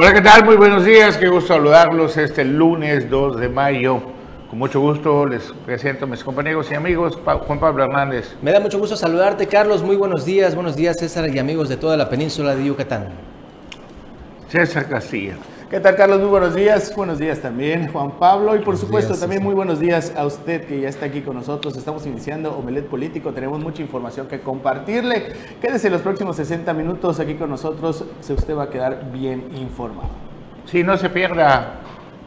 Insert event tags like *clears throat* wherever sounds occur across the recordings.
Hola, ¿qué tal? Muy buenos días, qué gusto saludarlos este lunes 2 de mayo. Con mucho gusto les presento a mis compañeros y amigos, Juan Pablo Hernández. Me da mucho gusto saludarte, Carlos. Muy buenos días, buenos días, César y amigos de toda la península de Yucatán. César Castilla. ¿Qué tal, Carlos? Muy buenos días. Buenos días también, Juan Pablo. Y por supuesto, también muy buenos días a usted que ya está aquí con nosotros. Estamos iniciando Omelet Político. Tenemos mucha información que compartirle. Quédese los próximos 60 minutos aquí con nosotros. Si usted va a quedar bien informado. Si no se pierda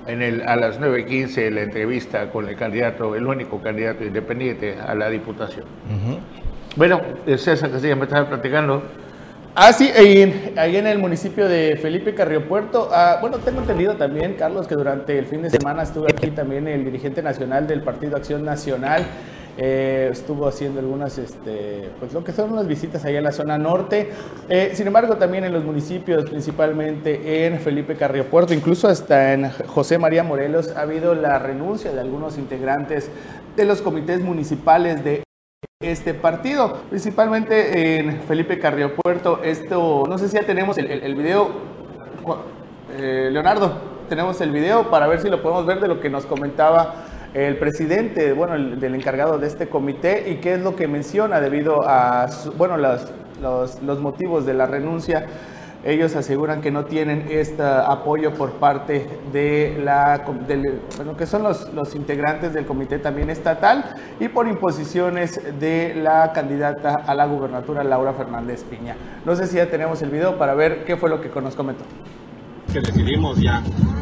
en el, a las 9.15 la entrevista con el candidato, el único candidato independiente a la Diputación. Bueno, César Castilla me estaba platicando Ah, sí, ahí en, el municipio de Felipe Carriopuerto. Ah, bueno, tengo entendido también, Carlos, que durante el fin de semana estuvo aquí también el dirigente nacional del Partido Acción Nacional. Eh, estuvo haciendo algunas, este, pues lo que son unas visitas allá en la zona norte. Eh, sin embargo, también en los municipios, principalmente en Felipe Carriopuerto, incluso hasta en José María Morelos, ha habido la renuncia de algunos integrantes de los comités municipales de este partido, principalmente en Felipe Carriopuerto. Esto, no sé si ya tenemos el, video. Eh, Leonardo, tenemos el video para ver si lo podemos ver de lo que nos comentaba el presidente, bueno, el, del encargado de este comité y qué es lo que menciona debido a, bueno, los, los motivos de la renuncia ellos aseguran que no tienen este apoyo por parte de la bueno, que son los, los, integrantes del comité también estatal y por imposiciones de la candidata a la gubernatura Laura Fernández Piña. No sé si ya tenemos el video para ver qué fue lo que nos comentó. Que decidimos ya,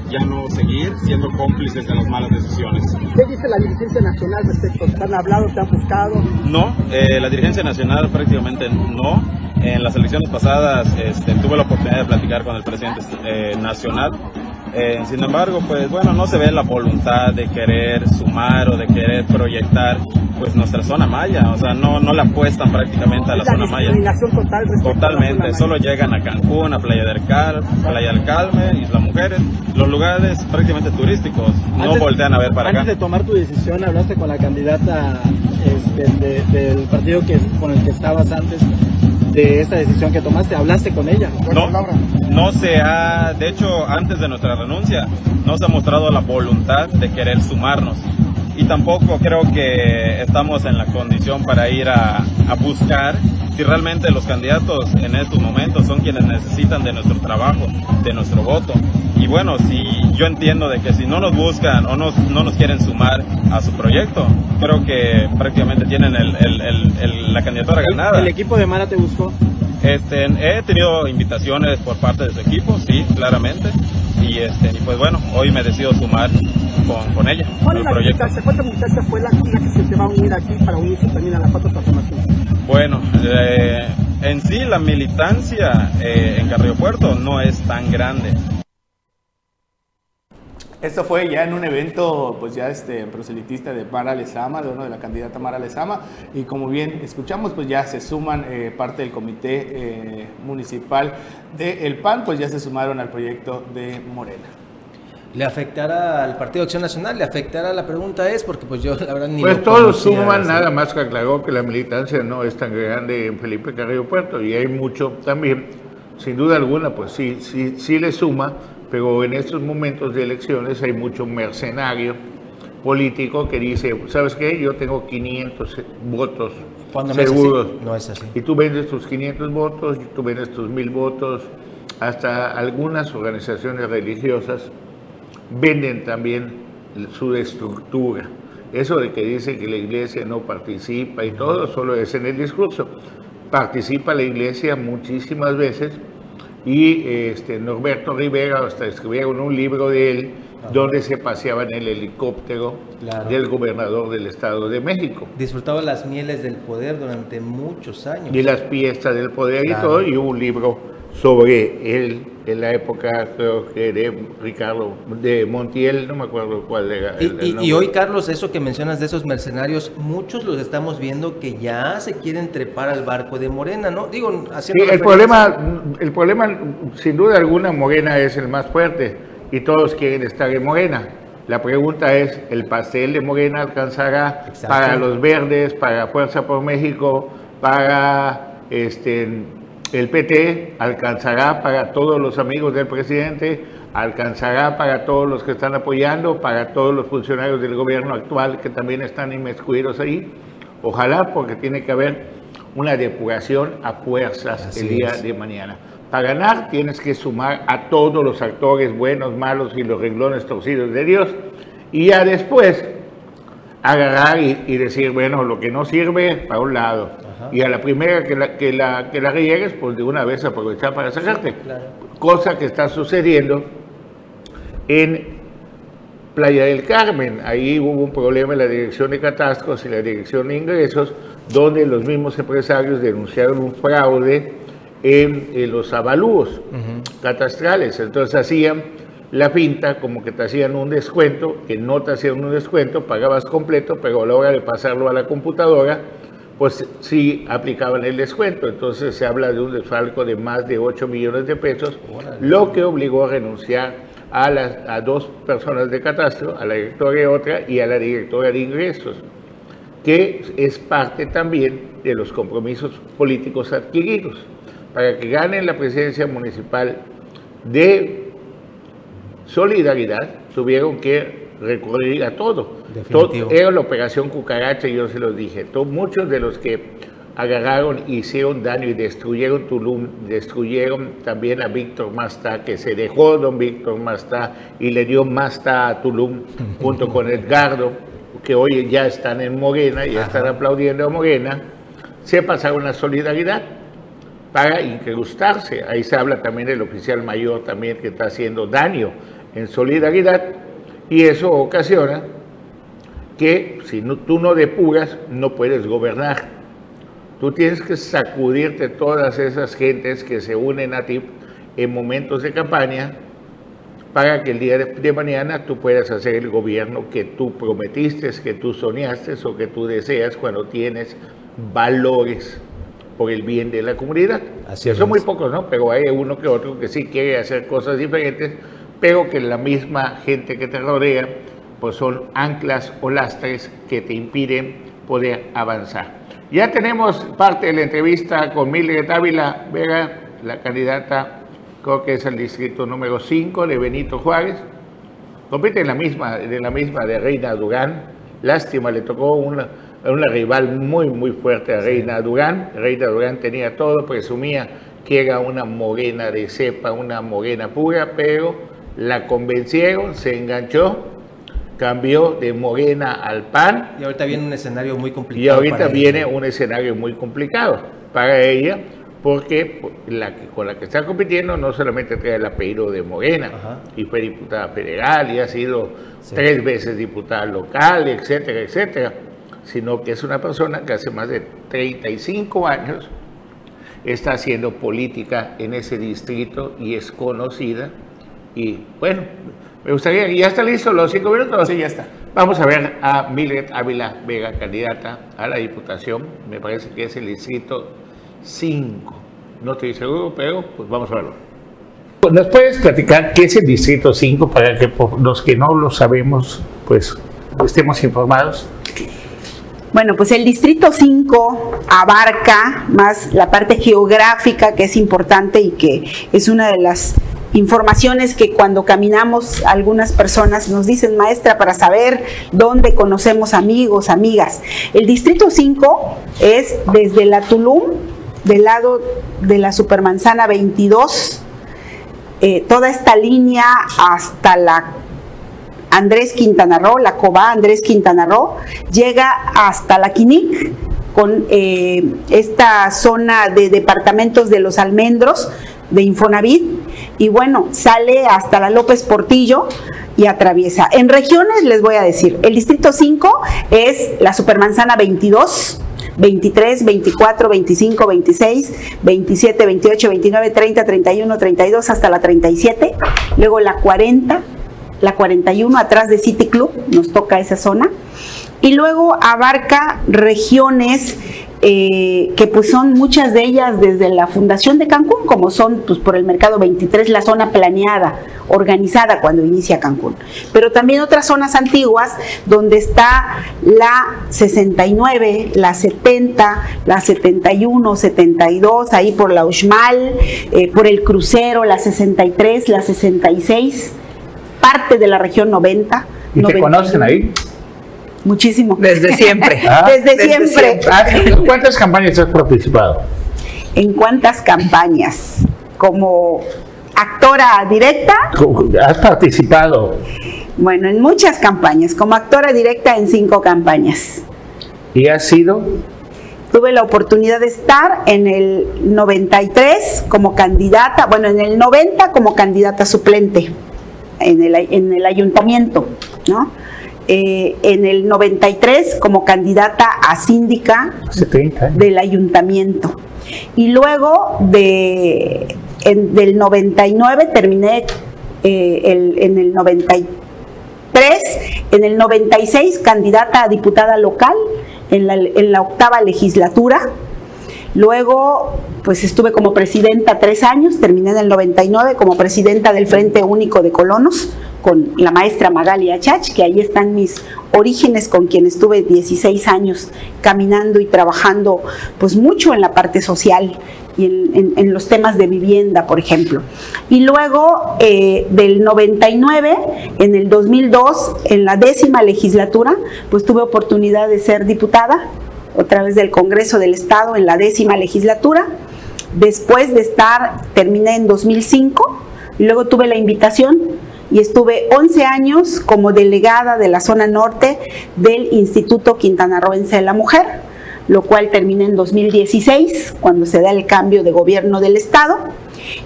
ya no seguir siendo cómplices de las malas decisiones. ¿Qué dice la dirigencia nacional respecto? ¿Te han hablado, te han buscado? No, eh, la dirigencia nacional prácticamente no en las elecciones pasadas este, tuve la oportunidad de platicar con el presidente eh, nacional. Eh, sin embargo, pues bueno, no se ve la voluntad de querer sumar o de querer proyectar pues nuestra zona maya, o sea, no, no la apuestan prácticamente a la, zona maya. Total Totalmente, solo llegan a Cancún, a Playa del Cal, Playa del Calme, Isla Mujeres, los lugares prácticamente turísticos, no voltean a ver para acá. Antes de tomar tu decisión, hablaste con la candidata este, del partido que, con el que estabas antes de esta decisión que tomaste? ¿Hablaste con ella? No, no se ha, de hecho, antes de nuestra renuncia, no se ha mostrado la voluntad de querer sumarnos. Y tampoco creo que estamos en la condición para ir a, a buscar si realmente los candidatos en estos momentos son quienes necesitan de nuestro trabajo, de nuestro voto. Y bueno, si yo entiendo de que si no nos buscan o no nos quieren sumar a su proyecto, creo que prácticamente tienen la candidatura ganada. ¿El equipo de Mara te buscó? Este, he tenido invitaciones por parte de su equipo, sí, claramente. Y, este, y pues bueno, hoy me decido sumar con, con ella. ¿Cuál la proyecto. ¿Cuántas muchachas fue la, que se te va a unir aquí para unirse también a la cuatro transformación? Bueno, eh, en sí la militancia eh, en Carrillo Puerto no es tan grande. Esto fue ya en un evento, pues ya este proselitista de Mara Lezama, de uno de la candidata Mara Lezama, y como bien escuchamos, pues ya se suman eh, parte del comité eh, municipal del El PAN, pues ya se sumaron al proyecto de Morena. ¿Le afectará al Partido Acción Nacional? ¿Le afectará? La pregunta es, porque pues yo la verdad ni Pues todos suman, nada más que aclaró que la militancia no es tan grande en Felipe Carrillo Puerto, y hay mucho también, sin duda alguna, pues sí, sí, sí le suma, pero en estos momentos de elecciones hay mucho mercenario político que dice, ¿sabes qué? Yo tengo 500 votos seguros. No es, así. Y tú vendes tus 500 votos, tú vendes tus 1000 votos, hasta algunas organizaciones religiosas venden también su estructura. Eso de que dice que la iglesia no participa y todo, solo es en el discurso. Participa la iglesia muchísimas veces y este, Norberto Rivera hasta escribieron un libro de él donde se paseaba en el helicóptero del gobernador del Estado de México. Disfrutaba las mieles del poder durante muchos años. Y las fiestas del poder y todo, y un libro sobre él en la época, creo que de Ricardo, de Montiel, no me acuerdo cuál era. El, y, hoy, Carlos, eso que mencionas de esos mercenarios, muchos los estamos viendo que ya se quieren trepar al barco de Morena, ¿no? Digo, haciendo. Sí, el problema, el problema, sin duda alguna, Morena es el más fuerte y todos quieren estar en Morena. La pregunta es, ¿el pastel de Morena alcanzará para los verdes, para Fuerza por México, para este el PT alcanzará para todos los amigos del presidente, alcanzará para todos los que están apoyando, para todos los funcionarios del gobierno actual que también están inmiscuidos ahí. Ojalá, porque tiene que haber una depuración a fuerzas el día de mañana. Para ganar tienes que sumar a todos los actores buenos, malos y los renglones torcidos de Dios y ya después agarrar y, decir, bueno, lo que no sirve para un lado. Y a la primera que la, que la, que la riegues, pues de una vez aprovechar para sacarte. Cosa que está sucediendo en Playa del Carmen. Ahí hubo un problema en la dirección de catastros y la dirección de ingresos, donde los mismos empresarios denunciaron un fraude en, los avalúos catastrales. Entonces hacían la pinta como que te hacían un descuento, que no te hacían un descuento, pagabas completo, pero a la hora de pasarlo a la computadora, pues sí aplicaban el descuento. Entonces se habla de un desfalco de más de 8 millones de pesos, lo que obligó a renunciar a, las, a dos personas de catastro, a la directora de otra y a la directora de ingresos, que es parte también de los compromisos políticos adquiridos. Para que ganen la presidencia municipal de solidaridad, tuvieron que recurrir a todo. era la operación cucaracha, yo se los dije. muchos de los que agarraron, hicieron daño y destruyeron Tulum, destruyeron también a Víctor Masta, que se dejó don Víctor Masta y le dio Masta a Tulum *laughs* junto con Edgardo, que hoy ya están en Morena, ya están aplaudiendo a Morena, se pasaron la solidaridad para incrustarse. Ahí se habla también del oficial mayor también que está haciendo daño en solidaridad y eso ocasiona que si no, tú no depuras no puedes gobernar. Tú tienes que sacudirte todas esas gentes que se unen a ti en momentos de campaña para que el día de, mañana tú puedas hacer el gobierno que tú prometiste, que tú soñaste o que tú deseas cuando tienes valores por el bien de la comunidad. Así Son muy pocos, ¿no? Pero hay uno que otro que sí quiere hacer cosas diferentes pero que la misma gente que te rodea, pues son anclas o lastres que te impiden poder avanzar. Ya tenemos parte de la entrevista con Mildred Ávila Vega, la candidata, creo que es el distrito número 5 de Benito Juárez. Compite en la misma, de la misma de Reina Durán. Lástima, le tocó una, una rival muy, muy fuerte a Reina Durán. Reina Durán tenía todo, presumía que era una morena de cepa, una morena pura, pero la convencieron, se enganchó, cambió de Morena al PAN. Y ahorita viene un escenario muy complicado. Y ahorita viene un escenario muy complicado para ella, porque la con la que está compitiendo no solamente trae el apellido de Morena, y fue diputada federal, y ha sido tres veces diputada local, etcétera, etcétera, sino que es una persona que hace más de 35 años está haciendo política en ese distrito y es conocida y bueno, me gustaría, ¿ya está listo los cinco minutos? Sí, ya está. Vamos a ver a Mildred Ávila Vega, candidata a la Diputación, me parece que es el distrito 5. No estoy seguro, pero pues vamos a verlo. ¿Nos puedes platicar qué es el distrito 5 para que los que no lo sabemos, pues estemos informados? Bueno, pues el distrito 5 abarca más la parte geográfica que es importante y que es una de las informaciones que cuando caminamos algunas personas nos dicen, maestra, para saber dónde conocemos amigos, amigas. El distrito 5 es desde la Tulum, del lado de la Supermanzana 22, eh, toda esta línea hasta la Andrés Quintana Roo, la Cobá Andrés Quintana Roo, llega hasta la Quinic, con eh, esta zona de departamentos de los almendros de Infonavit y bueno, sale hasta la López Portillo y atraviesa. En regiones les voy a decir, el distrito 5 es la Supermanzana 22, 23, 24, 25, 26, 27, 28, 29, 30, 31, 32 hasta la 37, luego la 40, la 41 atrás de City Club, nos toca esa zona, y luego abarca regiones eh, que pues son muchas de ellas desde la Fundación de Cancún, como son pues por el Mercado 23, la zona planeada, organizada cuando inicia Cancún. Pero también otras zonas antiguas donde está la 69, la 70, la 71, 72, ahí por la Uxmal, eh, por el crucero, la 63, la 66, parte de la región 90. ¿Y te conocen ahí? Muchísimo. Desde siempre. Ah, *laughs* desde, siempre. Ah, ¿En cuántas campañas has participado? ¿En cuántas campañas? Como actora directa. ¿Has participado? Bueno, en muchas campañas. Como actora directa en cinco campañas. ¿Y has sido? Tuve la oportunidad de estar en el 93 como candidata, bueno, en el 90 como candidata suplente en el, en el ayuntamiento, ¿no? Eh, en el 93 como candidata a síndica del ayuntamiento. Y luego de, del 99 terminé eh, en el 93, en el 96 candidata a diputada local en la, en la octava legislatura. Luego, pues estuve como presidenta tres años, terminé en el 99 como presidenta del Frente Único de Colonos con la maestra Magalia Chach, que ahí están mis orígenes con quien estuve 16 años caminando y trabajando pues mucho en la parte social y en, los temas de vivienda, por ejemplo. Y luego eh, del 99, en el 2002, en la décima legislatura, pues tuve oportunidad de ser diputada otra vez del Congreso del Estado en la décima legislatura. Después de estar, terminé en 2005, y luego tuve la invitación y estuve 11 años como delegada de la zona norte del Instituto Quintanarroense de la Mujer, lo cual termina en 2016, cuando se da el cambio de gobierno del Estado.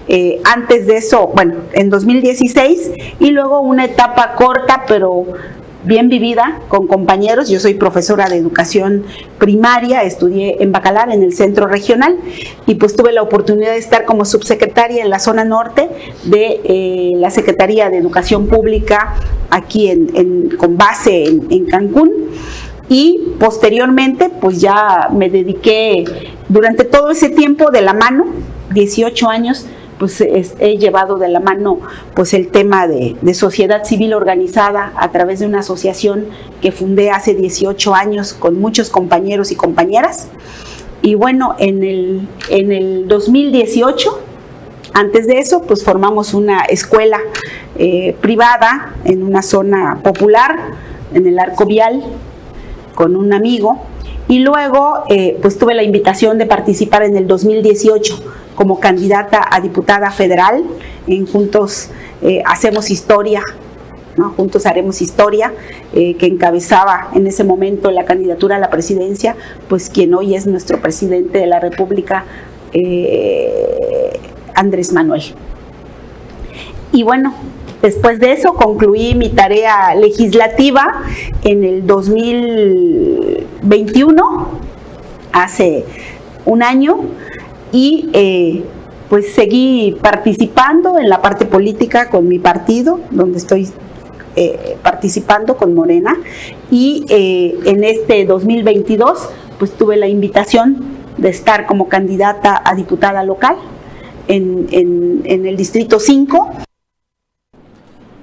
Eh, antes de eso, bueno, en 2016, y luego una etapa corta, pero bien vivida con compañeros. Yo soy profesora de educación primaria, estudié en Bacalar en el centro regional y pues tuve la oportunidad de estar como subsecretaria en la zona norte de eh, la Secretaría de Educación Pública aquí en, con base en, en Cancún y posteriormente pues ya me dediqué durante todo ese tiempo de la mano, 18 años, pues he llevado de la mano pues el tema de, sociedad civil organizada a través de una asociación que fundé hace 18 años con muchos compañeros y compañeras. Y bueno, en el, en el 2018, antes de eso, pues formamos una escuela eh, privada en una zona popular, en el Arco Vial, con un amigo. Y luego, eh, pues tuve la invitación de participar en el 2018 como candidata a diputada federal. En Juntos eh, Hacemos Historia, Juntos Haremos Historia, eh, que encabezaba en ese momento la candidatura a la presidencia, pues quien hoy es nuestro presidente de la República, Andrés Manuel. Y bueno, después de eso concluí mi tarea legislativa en el 2021, hace un año, y eh, pues seguí participando en la parte política con mi partido, donde estoy eh, participando con Morena y eh, en este 2022 pues tuve la invitación de estar como candidata a diputada local en, en el Distrito 5.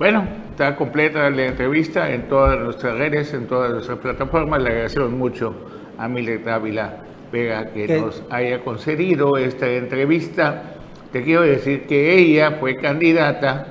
Bueno, está completa la entrevista en todas nuestras redes, en todas nuestras plataformas. Le agradecemos mucho a Milet Ávila Vega que nos haya concedido esta entrevista. Te quiero decir que ella fue candidata,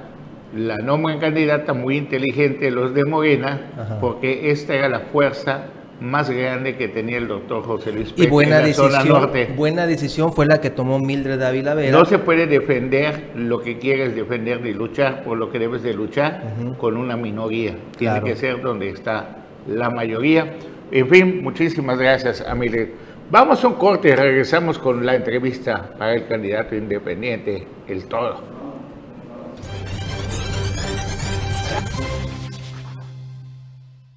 la nombran candidata muy inteligente de los de Morena, porque esta era la fuerza más grande que tenía el doctor José Luis Pérez y buena decisión, buena decisión fue la que tomó Mildred Dávila Vera. No se puede defender lo que quieres defender ni luchar por lo que debes de luchar con una minoría. Tiene que ser donde está la mayoría. En fin, muchísimas gracias a Mildred. Vamos a un corte y regresamos con la entrevista para el candidato independiente, el todo.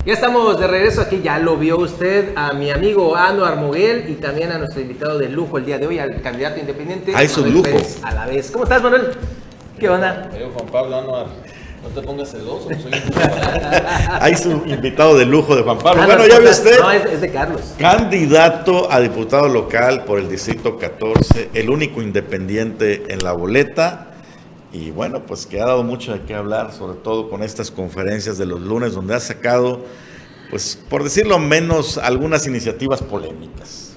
Ya estamos de regreso aquí, ya lo vio usted a mi amigo Anuar Moguel y también a nuestro invitado de lujo el día de hoy, al candidato independiente. A eso lujo. a la vez. ¿Cómo estás, Manuel? ¿Qué onda? Yo, Juan Pablo Anuar. No te pongas celoso, soy Hay *laughs* su invitado de lujo de Juan Pablo. Ah, bueno, no, ya ve usted. No, es, es de Carlos. Candidato a diputado local por el Distrito 14, el único independiente en la boleta. Y bueno, pues que ha dado mucho de qué hablar, sobre todo con estas conferencias de los lunes, donde ha sacado, pues por decirlo menos, algunas iniciativas polémicas.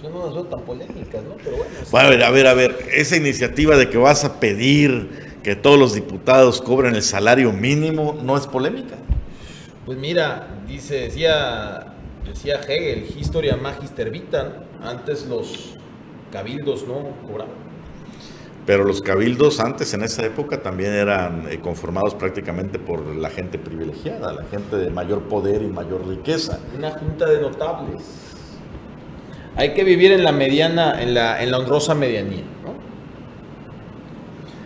Yo no veo tan polémicas, ¿no? Pero bueno. sí. Bueno, a ver, a ver, a ver, esa iniciativa de que vas a pedir que todos los diputados cobren el salario mínimo, ¿no es polémica? Pues mira, dice, decía, decía Hegel, Historia Magister Vitam, antes los cabildos no cobraban. Pero los cabildos antes, en esa época, también eran eh, conformados prácticamente por la gente privilegiada, la gente de mayor poder y mayor riqueza. Una junta de notables. Hay que vivir en la mediana, en la, en la honrosa medianía, ¿no?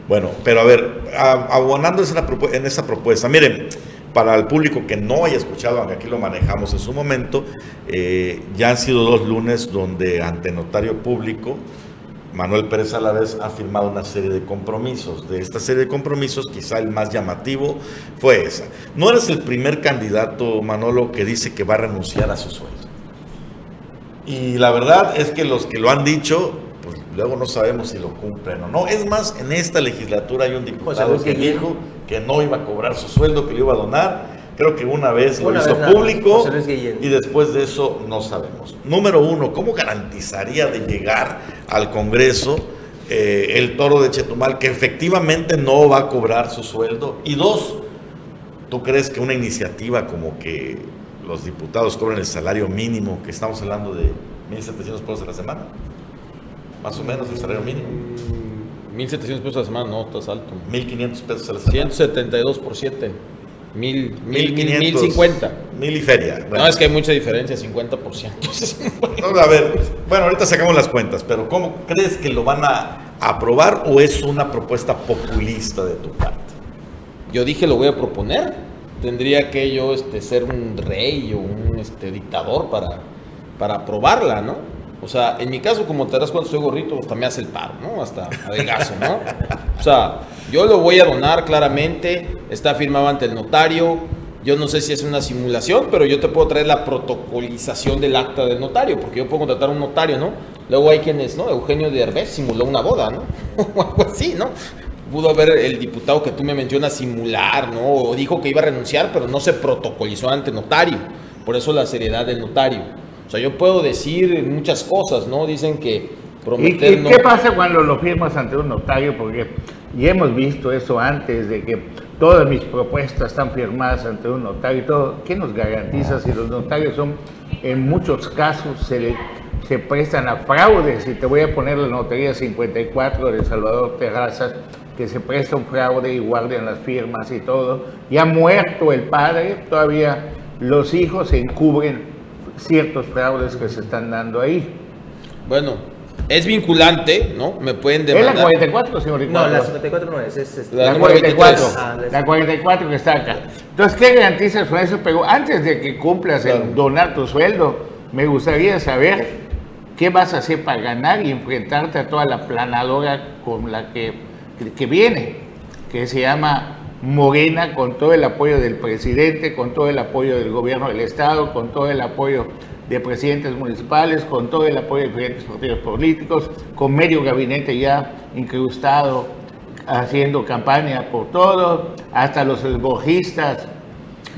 Bueno, pero a ver, abonando en esa propuesta, miren, para el público que no haya escuchado, aunque aquí lo manejamos en su momento, eh, ya han sido dos lunes donde ante notario público, Manuel Pérez Alavés ha firmado una serie de compromisos. De esta serie de compromisos, quizá el más llamativo fue esa. No eres el primer candidato, Manolo, que dice que va a renunciar a su sueldo. Y la verdad es que los que lo han dicho, pues luego no sabemos si lo cumplen o no. Es más, en esta legislatura hay un diputado Luis que dijo que no iba a cobrar su sueldo, que lo iba a donar. Creo que una vez lo hizo nada público y después de eso no sabemos. Número uno, ¿cómo garantizaría de llegar al Congreso eh, el toro de Chetumal que efectivamente no va a cobrar su sueldo? Y dos, ¿Tú crees que una iniciativa como que los diputados cobren el salario mínimo, que estamos hablando de 1.700 pesos a la semana? Más o menos el salario mínimo. 1.700 pesos a la semana, no, estás alto. 1.500 pesos a la semana. 172 por 7. 1.000, 1.500. 1.050. Mil y feria. Bueno, No, es que hay mucha diferencia, 50%. no, a ver, bueno, ahorita sacamos las cuentas, pero ¿cómo crees que lo van a aprobar o es una propuesta populista de tu parte? Yo dije, lo voy a proponer. Tendría que yo este, ser un rey o un este, dictador para, para aprobarla, ¿no? O sea, en mi caso, como te das cuenta, soy gorrito, hasta me hace el paro, ¿no? Hasta adelgazo, ¿no? O sea, yo lo voy a donar claramente, está firmado ante el notario. Yo no sé si es una simulación, pero yo te puedo traer la protocolización del acta del notario, porque yo puedo contratar a un notario, ¿no? Luego hay quienes, ¿no? Eugenio de Herbés simuló una boda, ¿no? *laughs* O algo así, ¿no? Pudo haber el diputado que tú me mencionas simular, ¿no? O dijo que iba a renunciar, pero no se protocolizó ante notario. Por eso la seriedad del notario. Sea, yo puedo decir muchas cosas, ¿no? Dicen que ¿Y, prometer y no... qué pasa cuando lo firmas ante un notario? Porque ya hemos visto eso antes, de que todas mis propuestas están firmadas ante un notario y todo. ¿Qué nos garantiza si los notarios son, en muchos casos, se, le- se prestan a fraudes? Y te voy a poner la notaría 54 de Salvador Terrazas, que se presta un fraude y guardan las firmas y todo. Ya muerto el padre, todavía los hijos encubren ciertos fraudes que se están dando ahí. Bueno, es vinculante, ¿no? Me pueden ¿Es la demandar. 44, señor No, Ricardo? la 54 no es, es, es- La La número 44, 23. Ah, la 44 que está acá. Entonces, ¿qué garantizas con eso? Pero antes de que cumplas el donar tu sueldo, me gustaría saber qué vas a hacer para ganar y enfrentarte a toda la planadora con la que, que viene, que se llama Morena, con todo el apoyo del presidente, con todo el apoyo del gobierno del Estado, con todo el apoyo de presidentes municipales, con todo el apoyo de diferentes partidos políticos, con medio gabinete ya incrustado haciendo campaña por todo, hasta los esbojistas,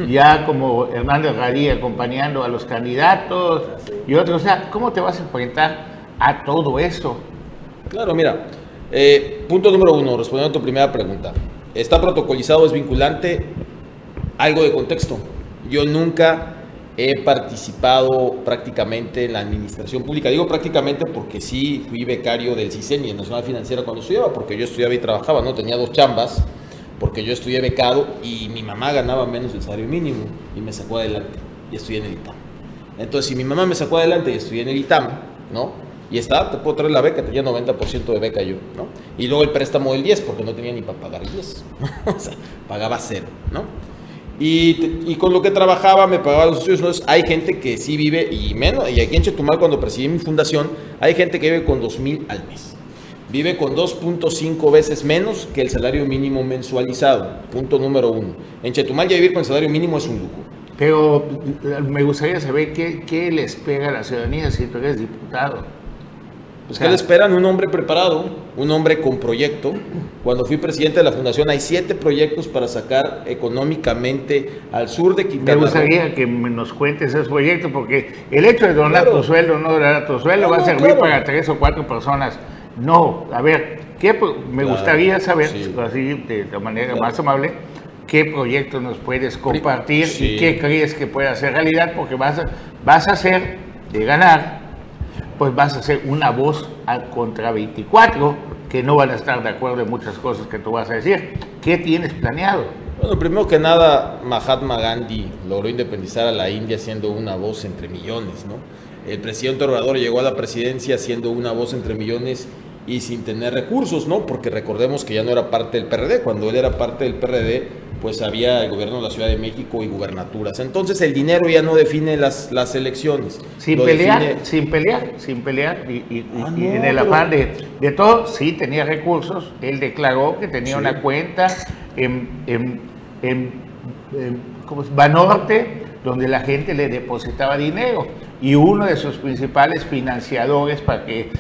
ya como Hernández Radí acompañando a los candidatos y otros. O sea, ¿cómo te vas a enfrentar a todo eso? Claro, mira. eh, punto número uno, respondiendo a tu primera pregunta. ¿Está protocolizado, es vinculante? Algo de contexto. Yo nunca he participado prácticamente en la administración pública. Digo prácticamente porque sí fui becario del CISEN y en Nacional Financiera cuando estudiaba, porque yo estudiaba y trabajaba, ¿no? Tenía dos chambas, porque yo estudié becado y mi mamá ganaba menos del salario mínimo y me sacó adelante y estudié en el ITAM. Entonces, si mi mamá me sacó adelante y estudié en el ITAM, ¿no? Y está, te puedo traer la beca, tenía 90% de beca yo, ¿no? Y luego el préstamo del 10, porque no tenía ni para pagar el *laughs* 10. o sea, pagaba cero, ¿no? Y, y con lo que trabajaba me pagaba los estudios. Entonces, hay gente que sí vive, y menos, y aquí en Chetumal, cuando presidí mi fundación, hay gente que vive con 2 mil al mes. vive con 2.5 veces menos que el salario mínimo mensualizado. Punto número uno. En Chetumal ya vivir con el salario mínimo es un lujo. Pero me gustaría saber qué, qué le espera a la ciudadanía si tú eres diputado. Pues ¿qué le esperan? Un hombre preparado, un hombre con proyecto. Cuando fui presidente de la fundación hay siete proyectos para sacar económicamente al sur de Me Quintana Roo. gustaría que me nos cuentes esos proyectos, porque el hecho de donar Claro. tu sueldo o no donar tu sueldo No, va a servir claro. para tres o cuatro personas. No, a ver, ¿qué me Claro, gustaría saber, sí. así de, de manera más amable, qué proyectos nos puedes compartir sí. y qué crees que puede hacer realidad, porque vas a, vas a hacer, de ganar, pues vas a ser una voz contra 24 que no van a estar de acuerdo en muchas cosas que tú vas a decir. ¿Qué tienes planeado? Bueno, primero que nada, Mahatma Gandhi logró independizar a la India siendo una voz entre millones, ¿no? El presidente Obrador llegó a la presidencia siendo una voz entre millones y sin tener recursos, ¿no? Porque recordemos que ya no era parte del PRD. Cuando él era parte del PRD, pues había el gobierno de la Ciudad de México y gubernaturas. Entonces el dinero ya no define las, las elecciones. Sin Lo pelear, define- sin pelear, sin pelear. Y, y- Ah, y no, en el pero- afán de, de todo, sí tenía recursos. Él declaró que tenía Sí. una cuenta en, en, en- en- ¿cómo es? Banorte, donde la gente le depositaba dinero. Y uno de sus principales financiadores para que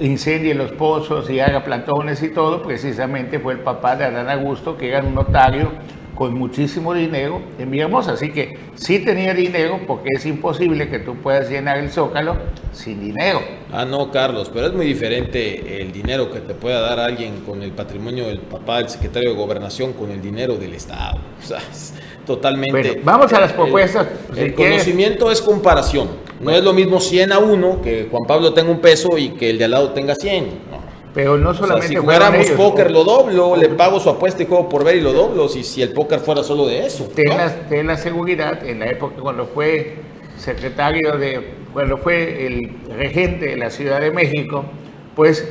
incendie los pozos y haga plantones y todo, precisamente fue el papá de Adán Augusto, que era un notario con muchísimo dinero en Villahermosa. Así que sí tenía dinero porque es imposible que tú puedas llenar el zócalo sin dinero. Ah, no, Carlos, pero es muy diferente el dinero que te pueda dar alguien con el patrimonio del papá del secretario de Gobernación con el dinero del Estado. *laughs* O sea, es totalmente. Bueno, vamos a las propuestas. El, Si el quieres- conocimiento es comparación. No es lo mismo 100 a 1 que Juan Pablo tenga un peso y que el de al lado tenga 100. No. Pero no O sea, solamente si jugáramos ellos. póker lo doblo, le pago su apuesta y juego por ver y lo doblo. Si, si el póker fuera solo de eso. Ten ¿no? la, ten la seguridad, en la época cuando fue secretario de, cuando fue el regente de la Ciudad de México, pues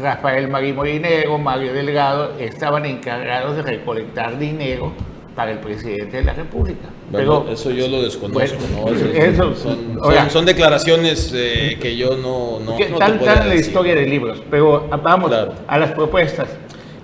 Rafael Marí Molinero, Mario Delgado, estaban encargados de recolectar dinero para el presidente de la República. Bueno, Pero eso yo lo desconozco, Bueno, ¿no? Eso es- eso- son, son- son declaraciones eh, que yo no, no, que no te podría están en la historia de libros, pero vamos Claro. a las propuestas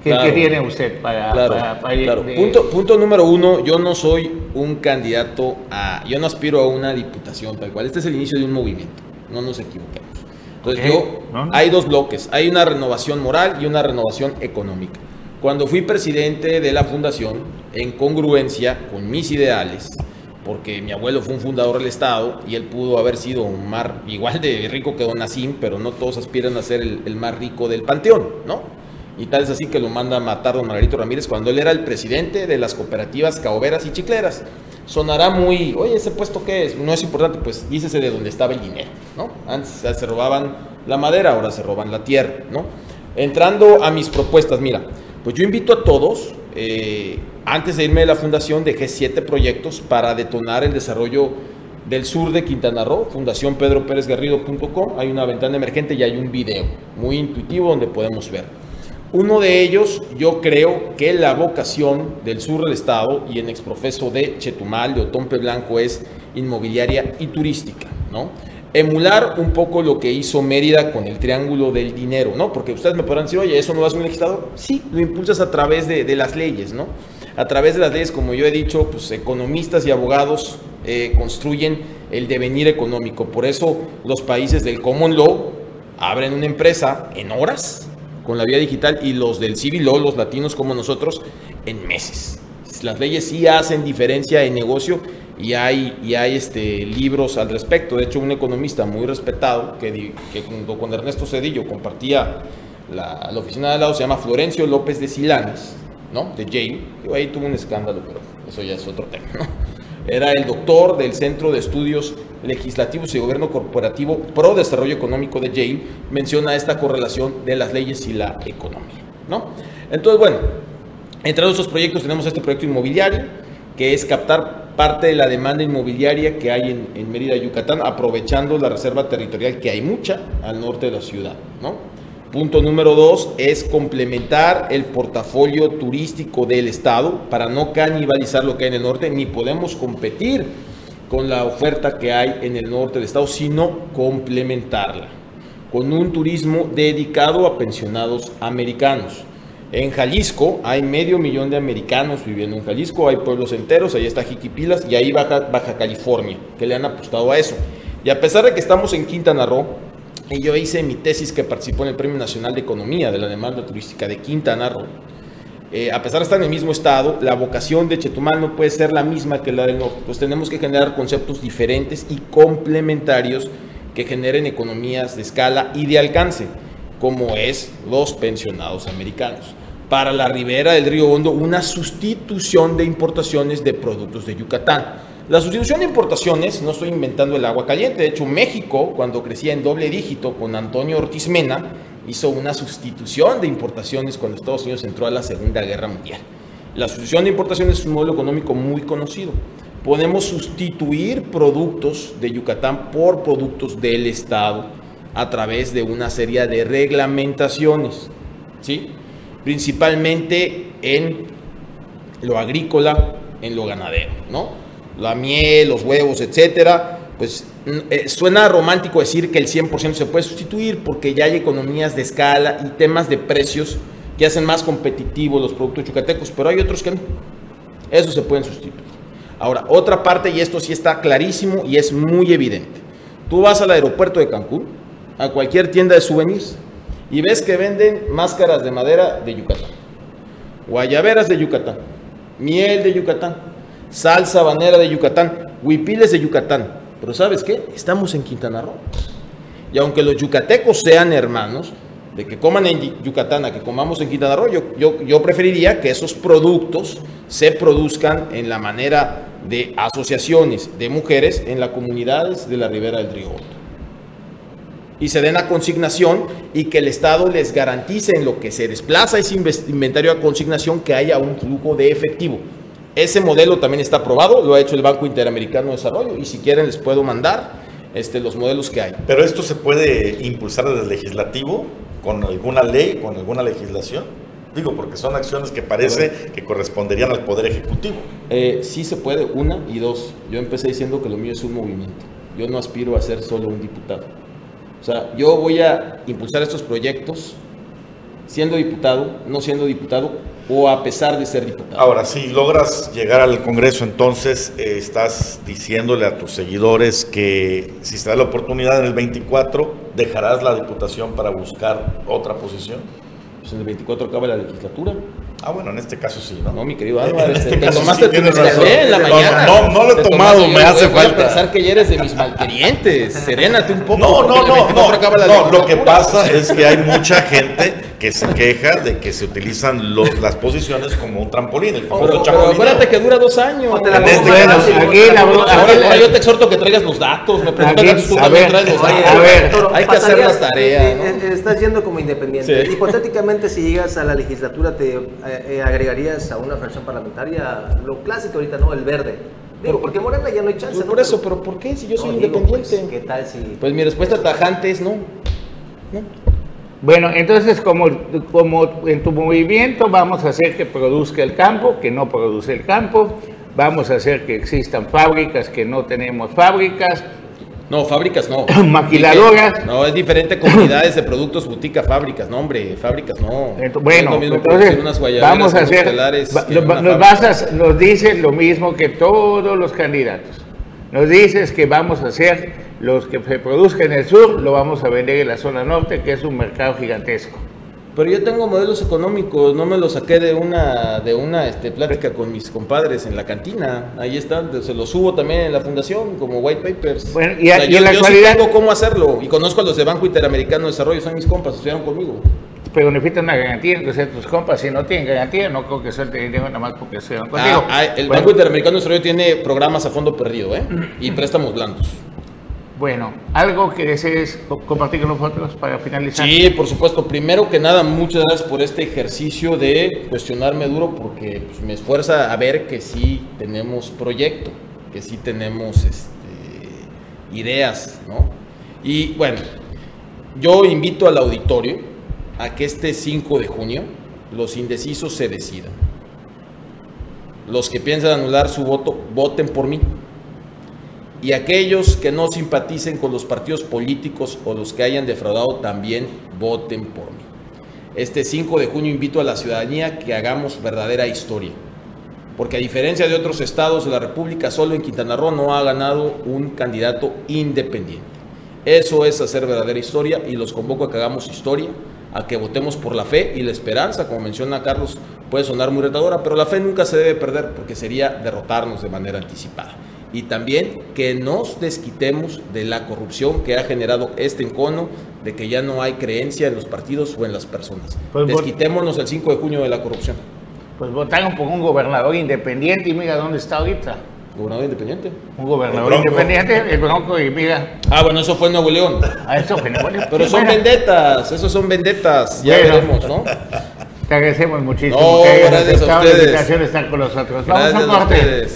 que, Claro. que tiene usted para, Claro, para- para ir de- Punto, punto número uno, yo no soy un candidato a, yo no aspiro a una diputación tal cual, este es el inicio de un movimiento, no nos equivoquemos. Entonces Ok, yo, hay dos bloques, hay una renovación moral y una renovación económica. Cuando fui presidente de la fundación, en congruencia con mis ideales, porque mi abuelo fue un fundador del Estado y él pudo haber sido un mar igual de rico que Don Nacín, pero no todos aspiran a ser el, el más rico del panteón, ¿no? Y tal es así que lo manda a matar don Margarito Ramírez cuando él era el presidente de las cooperativas caoberas y chicleras. Sonará muy, oye, ¿ese puesto qué es? No es importante, pues dícese de dónde estaba el dinero, ¿no? Antes se robaban la madera, ahora se roban la tierra, ¿no? Entrando a mis propuestas, mira, pues yo invito a todos, eh, antes de irme de la fundación, dejé siete proyectos para detonar el desarrollo del sur de Quintana Roo, Fundación Pedro Pérez Garrido.com. Hay una ventana emergente y hay un video muy intuitivo donde podemos ver. Uno de ellos, yo creo que la vocación del sur del estado y en exprofeso de Chetumal, de Otompe Blanco, es inmobiliaria y turística, ¿no? Emular un poco lo que hizo Mérida con el triángulo del dinero, ¿no? Porque ustedes me podrán decir, oye, ¿eso no lo hace un legislador? Sí, lo impulsas a través de, las leyes, ¿no? A través de las leyes, como yo he dicho, pues economistas y abogados eh, construyen el devenir económico. Por eso los países del Common Law abren una empresa en horas con la vía digital y los del Civil Law, los latinos como nosotros, en meses. Las leyes sí hacen diferencia en negocio y hay, y hay este, libros al respecto. De hecho, un economista muy respetado que, que junto con Ernesto Cedillo compartía la, la oficina de al lado, se llama Florencio López de Silanes, ¿no? de Yale. Ahí tuvo un escándalo, pero eso ya es otro tema. ¿no? Era el doctor del Centro de Estudios Legislativos y Gobierno Corporativo Pro Desarrollo Económico de Yale. Menciona esta correlación de las leyes y la economía. ¿no? Entonces, bueno, entre nuestros proyectos tenemos este proyecto inmobiliario, que es captar parte de la demanda inmobiliaria que hay en, en Mérida, Yucatán, aprovechando la reserva territorial, que hay mucha al norte de la ciudad. ¿no? Punto número dos es complementar el portafolio turístico del Estado para no canibalizar lo que hay en el norte, ni podemos competir con la oferta que hay en el norte del Estado, sino complementarla. con un turismo dedicado a pensionados americanos. En Jalisco hay medio millón de americanos viviendo en Jalisco, hay pueblos enteros, ahí está Jiquipilas y ahí Baja, Baja California, que le han apostado a eso. Y a pesar de que estamos en Quintana Roo, y yo hice mi tesis que participó en el Premio Nacional de Economía de la Demanda Turística de Quintana Roo, eh, a pesar de estar en el mismo estado, la vocación de Chetumal no puede ser la misma que la del norte. Pues tenemos que generar conceptos diferentes y complementarios que generen economías de escala y de alcance, como es los pensionados americanos. Para la ribera del río Hondo, una sustitución de importaciones de productos de Yucatán. La sustitución de importaciones, no estoy inventando el agua caliente, de hecho México, cuando crecía en doble dígito con Antonio Ortiz Mena, hizo una sustitución de importaciones cuando Estados Unidos entró a la Segunda Guerra Mundial. La sustitución de importaciones es un modelo económico muy conocido podemos sustituir productos de Yucatán por productos del Estado a través de una serie de reglamentaciones, ¿sí? principalmente en lo agrícola, en lo ganadero, ¿no? La miel, los huevos, etcétera, pues eh, suena romántico decir que el 100% se puede sustituir porque ya hay economías de escala y temas de precios que hacen más competitivos los productos yucatecos, pero hay otros que no. Eso se pueden sustituir. Ahora, otra parte, y esto sí está clarísimo y es muy evidente. Tú vas al aeropuerto de Cancún, a cualquier tienda de souvenirs, y ves que venden máscaras de madera de Yucatán, guayaberas de Yucatán, miel de Yucatán, salsa banera de Yucatán, huipiles de Yucatán. Pero ¿sabes qué? Estamos en Quintana Roo. Y aunque los yucatecos sean hermanos, de que coman en Yucatán a que comamos en Quintana Roo, yo, yo, preferiría que esos productos se produzcan en la manera de asociaciones de mujeres en las comunidades de la ribera del río Y se den a consignación y que el Estado les garantice en lo que se desplaza ese inventario a consignación que haya un flujo de efectivo. Ese modelo también está aprobado, lo ha hecho el Banco Interamericano de Desarrollo y si quieren les puedo mandar este, los modelos que hay. Pero esto se puede impulsar desde el legislativo con alguna ley, con alguna legislación? Digo, porque son acciones que parece que corresponderían al Poder Ejecutivo. Eh, sí se puede, una y dos. Yo empecé diciendo que lo mío es un movimiento. Yo no aspiro a ser solo un diputado. O sea, yo voy a impulsar estos proyectos siendo diputado, no siendo diputado, o a pesar de ser diputado. Ahora, si logras llegar al Congreso, entonces eh, estás diciéndole a tus seguidores que si se da la oportunidad en el 24, dejarás la diputación para buscar otra posición. Pues en el 24 acaba la legislatura. Ah, bueno, en este caso sí, ¿no? No, mi querido Álvaro, en este, te caso tomaste sí tu café en la mañana. No, no lo he Te tomado, tomaste- me yo hace voy a falta. pensar que ya eres de mis malquerientes. Serénate un poco. No, no, no, 24 no, no, lo que pasa es que hay mucha gente que se queja de que se utilizan los- las posiciones como un trampolín, el famoso Pero, pero acuérdate que dura dos años. Te la este caso, aquí la- Ahora, aquí ahora yo te exhorto que traigas los datos. Me preguntan tú a también ver, traes los datos. a ver, hay que hacer la tarea. eh, ¿no? eh, estás yendo como independiente. Sí. Hipotéticamente, si llegas a la legislatura, ¿te eh, eh, agregarías a una fracción parlamentaria lo clásico ahorita, ¿no? El verde. Digo, porque Morena ya no hay chance. Pues ¿no? por eso, pero ¿por qué? Si yo soy No, digo, independiente. pues, ¿Qué tal si.? Pues mi respuesta tajante es no. Bueno, entonces como, como en tu movimiento vamos a hacer que produzca el campo, que no produce el campo, vamos a hacer que existan fábricas, que no tenemos fábricas, No, fábricas no. *coughs* Maquiladoras. No, es diferente comunidades de productos boutique a fábricas. No, hombre, fábricas no. No Bueno, lo mismo entonces unas vamos a hacer, va- que nos, vas a- nos dices lo mismo que todos los candidatos. Nos dices que vamos a hacer los que se produzcan en el sur, lo vamos a vender en la zona norte, que es un mercado gigantesco. Pero yo tengo modelos económicos, no me los saqué de una de una este, plática con mis compadres en la cantina. Ahí están, se los subo también en la fundación como white papers. Bueno, y a- y yo, en la yo actualidad- sí tengo cómo hacerlo y conozco a los de Banco Interamericano de Desarrollo, son mis compas, estudiaron conmigo. Pero necesitan una garantía, entonces tus compas, si no tienen garantía, no creo que suelten dinero nada más porque van contigo. Ah, ah, el Bueno, Banco Interamericano de Desarrollo tiene programas a fondo perdido, ¿eh? Y préstamos blandos. Bueno, algo que desees co- compartir con nosotros para finalizar. Sí, por supuesto. Primero que nada, muchas gracias por este ejercicio de cuestionarme duro porque pues, me esfuerza a ver que sí tenemos proyecto, que sí tenemos este, ideas, ¿no? Y bueno, yo invito al auditorio a que este 5 de junio los indecisos se decidan. Los que piensan anular su voto, voten por mí. Y aquellos que no simpaticen con los partidos políticos o los que hayan defraudado también voten por mí. Este 5 de junio invito a la ciudadanía que hagamos verdadera historia. Porque a diferencia de otros estados de la República, solo en Quintana Roo no ha ganado un candidato independiente. Eso es hacer verdadera historia y los convoco a que hagamos historia, a que votemos por la fe y la esperanza, como menciona Carlos, puede sonar muy retadora, pero la fe nunca se debe perder porque sería derrotarnos de manera anticipada. Y también que nos desquitemos de la corrupción que ha generado este encono de que ya no hay creencia en los partidos o en las personas. Pues, Desquitémonos el 5 de junio de la corrupción. Pues votaron por un gobernador independiente y mira dónde está ahorita. ¿Gobernador independiente? Un gobernador El independiente, el Bronco, y mira, Ah, bueno, eso fue en Nuevo León. a eso que bueno, Pero son bueno, vendetas, esos son vendetas, ya Bueno. veremos, ¿no? Te agradecemos muchísimo No, que gracias a la ustedes. invitación de estar con nosotros. Vamos Gracias a un a corte.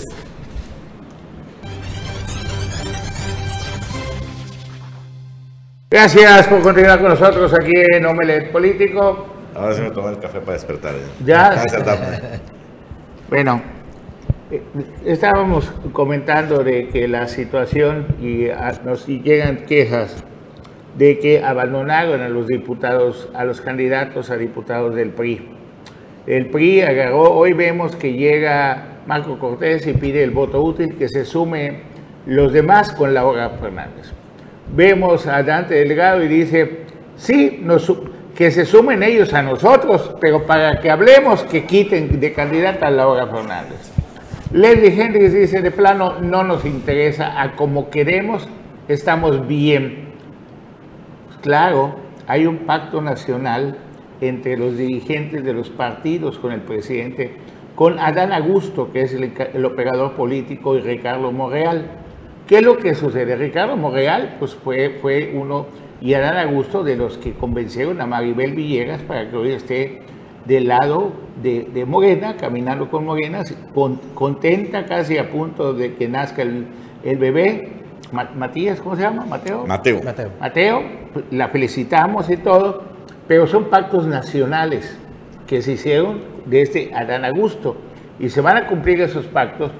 Gracias por continuar con nosotros aquí en Omelet Político. Ahora sí me tomé el café para despertar. eh. Ya. Dafne. *laughs* Bueno, eh, estábamos comentando de que la situación y a- nos llegan quejas de que abandonaron a los diputados, a los candidatos a diputados del PRI. El PRI agarró, hoy vemos que llega Marco Cortés y pide el voto útil, que se sume los demás con Laura Fernández. Vemos a Dante Delgado y dice, sí, que se sumen ellos a nosotros, pero para que hablemos, que quiten de candidata a Laura Fernández. Leslie Hendricks dice, de plano, no nos interesa, a como queremos, estamos bien. Claro, hay un pacto nacional entre los dirigentes de los partidos con el presidente, con Adán Augusto, que es el, el operador político, y Ricardo Monreal. ¿Qué es lo que sucede? Ricardo Monreal pues fue, fue uno, y Adán Augusto, de los que convencieron a Maribel Villegas para que hoy esté del lado de, de Morena, caminando con Morena, con- contenta casi a punto de que nazca el, el bebé. Ma- Matías, ¿cómo se llama? Mateo. Mateo. Mateo. Mateo, la felicitamos y todo, pero son pactos nacionales que se hicieron desde Adán Augusto y se van a cumplir esos pactos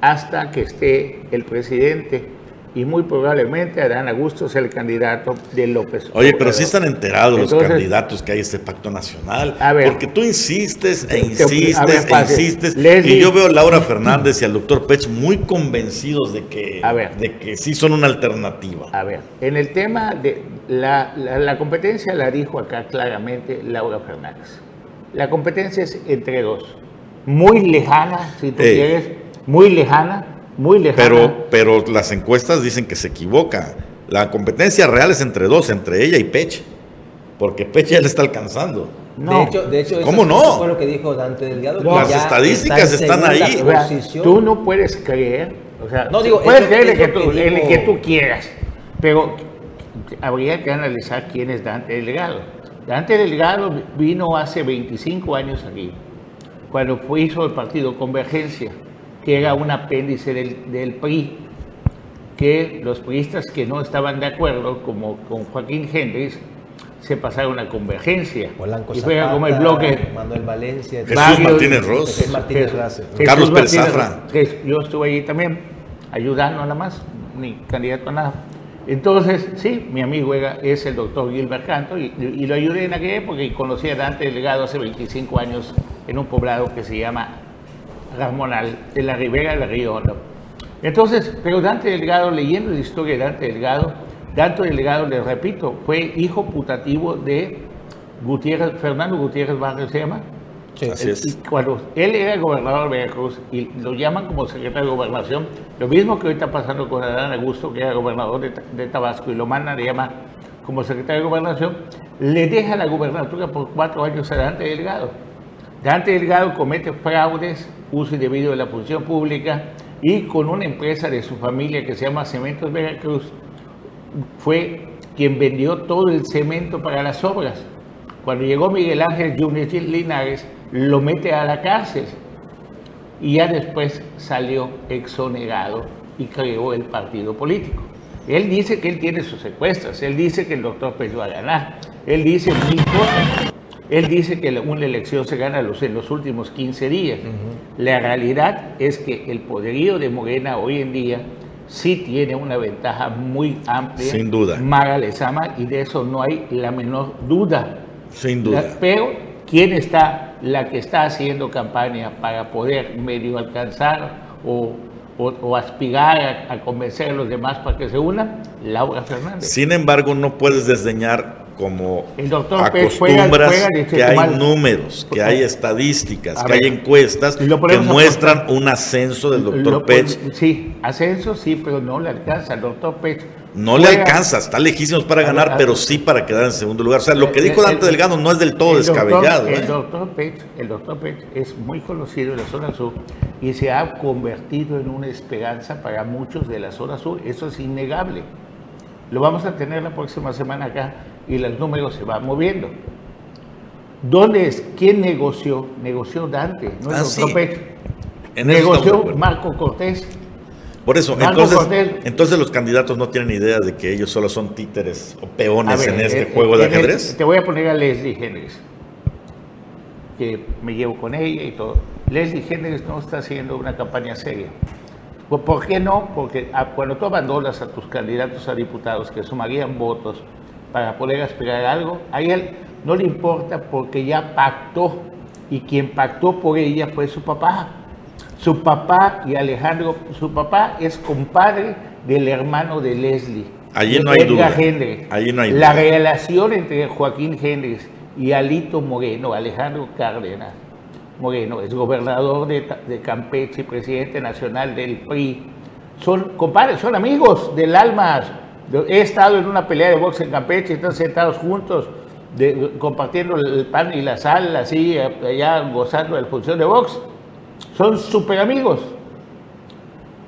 hasta que esté el presidente y muy probablemente Adán Augusto sea el candidato de López Oye, pero Obrador. sí están enterados los candidatos que hay este pacto nacional. A ver. porque tú insistes e te- insistes ver, e insistes. Leslie. Y yo veo a Laura Fernández y al doctor Pech muy convencidos de que, A ver. de que sí son una alternativa. A ver, en el tema de la, la- la competencia la dijo acá claramente Laura Fernández. La competencia es entre dos. Muy lejana, si tú Ey. quieres, muy lejana, muy lejana. Pero, pero las encuestas dicen que se equivoca. La competencia real es entre dos, entre ella y Pech. Porque Pech ya le está alcanzando. no. De hecho, de hecho eso ¿Cómo no? fue lo que dijo Dante Delgado. No. Las estadísticas está están ahí. O sea, posición. tú no puedes creer, o sea, No, digo, puedes creer eso que, tú, que el que tú quieras, pero habría que analizar quién es Dante Delgado. Dante Delgado vino hace 25 años aquí, cuando fue, hizo el partido Convergencia, que era un apéndice del, del PRI, que los priistas que no estaban de acuerdo, como con Joaquín Hendrix, se pasaron a Convergencia. Polanco y fue Zapata, como el bloque Manuel Valencia. Jesús Varios- Martínez Ross. Jesús Martínez Jesús- Carlos que Yo estuve allí también, ayudando nada más, ni candidato a nada. Entonces, sí, mi amigo era, es el doctor Gilbert Canto y, y lo ayudé en aquella época y conocí a Dante Delgado hace 25 años en un poblado que se llama Ramonal, en la ribera del río Hondo. Entonces, pero Dante Delgado, leyendo la historia de Dante Delgado, Dante Delgado, les repito, fue hijo putativo de Gutiérrez, Fernando Gutiérrez Barrio se llama. Así es. Y cuando él era gobernador de Veracruz y lo llaman como secretario de gobernación, lo mismo que hoy está pasando con Adán Augusto, que era gobernador de, Ta- de Tabasco, y lo mandan, le llaman como secretario de gobernación, le deja la gubernatura por cuatro años a Dante Delgado. Dante Delgado comete fraudes, uso indebido de la función pública y con una empresa de su familia que se llama Cementos Veracruz, fue quien vendió todo el cemento para las obras. Cuando llegó Miguel Ángel Yunes Linares, lo mete a la cárcel y ya después salió exonerado y creó el partido político. Él dice que él tiene sus secuestras, él dice que el doctor Pérez va a ganar, él dice. Él dice que una elección se gana los- en los últimos 15 días. La realidad es que el poderío de Morena hoy en día sí tiene una ventaja muy amplia. Sin duda. Mara Lezama, y de eso no hay la menor duda. Sin duda. La- pero, ¿quién está, la que está haciendo campaña para poder medio alcanzar o, o- o aspirar a, a convencer a los demás para que se unan? Laura Fernández. Sin embargo, no puedes desdeñar como El doctor Pech juega- acostumbras juega que hay números, que hay estadísticas, que hay encuestas que muestran un ascenso del doctor Lo- Pech. Sí, ascenso sí, pero no le alcanza. El doctor Pech. No le alcanza, está lejísimos para ver, ganar, pero sí para quedar en segundo lugar. O sea, lo que El- dijo el- Dante Delgado no es del todo el doctor- descabellado. El ¿eh? doctor Pech, el doctor Pech es muy conocido en la zona sur y se ha convertido en una esperanza para muchos de la zona sur. Eso es innegable. Lo vamos a tener la próxima semana acá y los números se van moviendo. ¿Dónde es? ¿Quién negoció? Negoció Dante, no Ah, sí. En Negoció. Marco Cortés. Por eso, Marco entonces, Cortés. entonces los candidatos no tienen idea de que ellos solo son títeres o peones ver, en este eh, juego de eh, ajedrez. Te voy a poner a Leslie Hendricks, que me llevo con ella y todo. Leslie Hendricks no está haciendo una campaña seria. Pues, ¿Por qué no? Porque ah, cuando tú abandonas a tus candidatos a diputados que sumarían votos para poder aspirar a algo, a él no le importa porque ya pactó y quien pactó por ella fue su papá. Su papá y Alejandro, su papá es compadre del hermano de Leslie. Allí no hay duda. Allí no hay La duda. relación entre Joaquín Hendricks y Alito Moreno, Alejandro Cárdenas Moreno, es gobernador de, de Campeche y presidente nacional del PRI. Son compadres, son amigos del alma. He estado en una pelea de box en Campeche, están sentados juntos, de- compartiendo el pan y la sal, así, allá gozando de la función de box. Son súper amigos.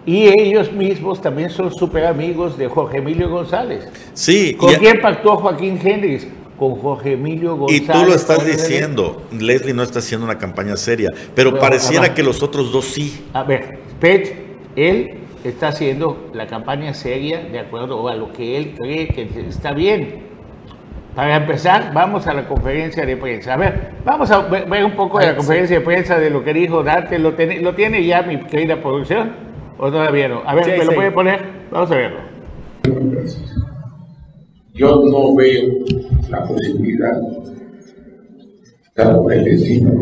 Y ellos mismos también son súper amigos de Jorge Emilio González. Sí, ¿Con y- quién pactó Joaquín Hendricks? Con Jorge Emilio Y González. tú lo estás diciendo, Leslie no está haciendo una campaña seria, pero Pero, pareciera que los otros dos sí. A ver, Pech, él está haciendo la campaña seria de acuerdo a lo que él cree que está bien. Para empezar, vamos a la conferencia de prensa. A ver, vamos a ver, un poco de la conferencia de prensa de lo que dijo Dante. ¿Lo, tiene- ¿Lo tiene ya mi querida producción? ¿O todavía no? A ver, Sí, ¿me lo puede poner? Vamos a verlo. Yo no veo la posibilidad, salvo que el vecino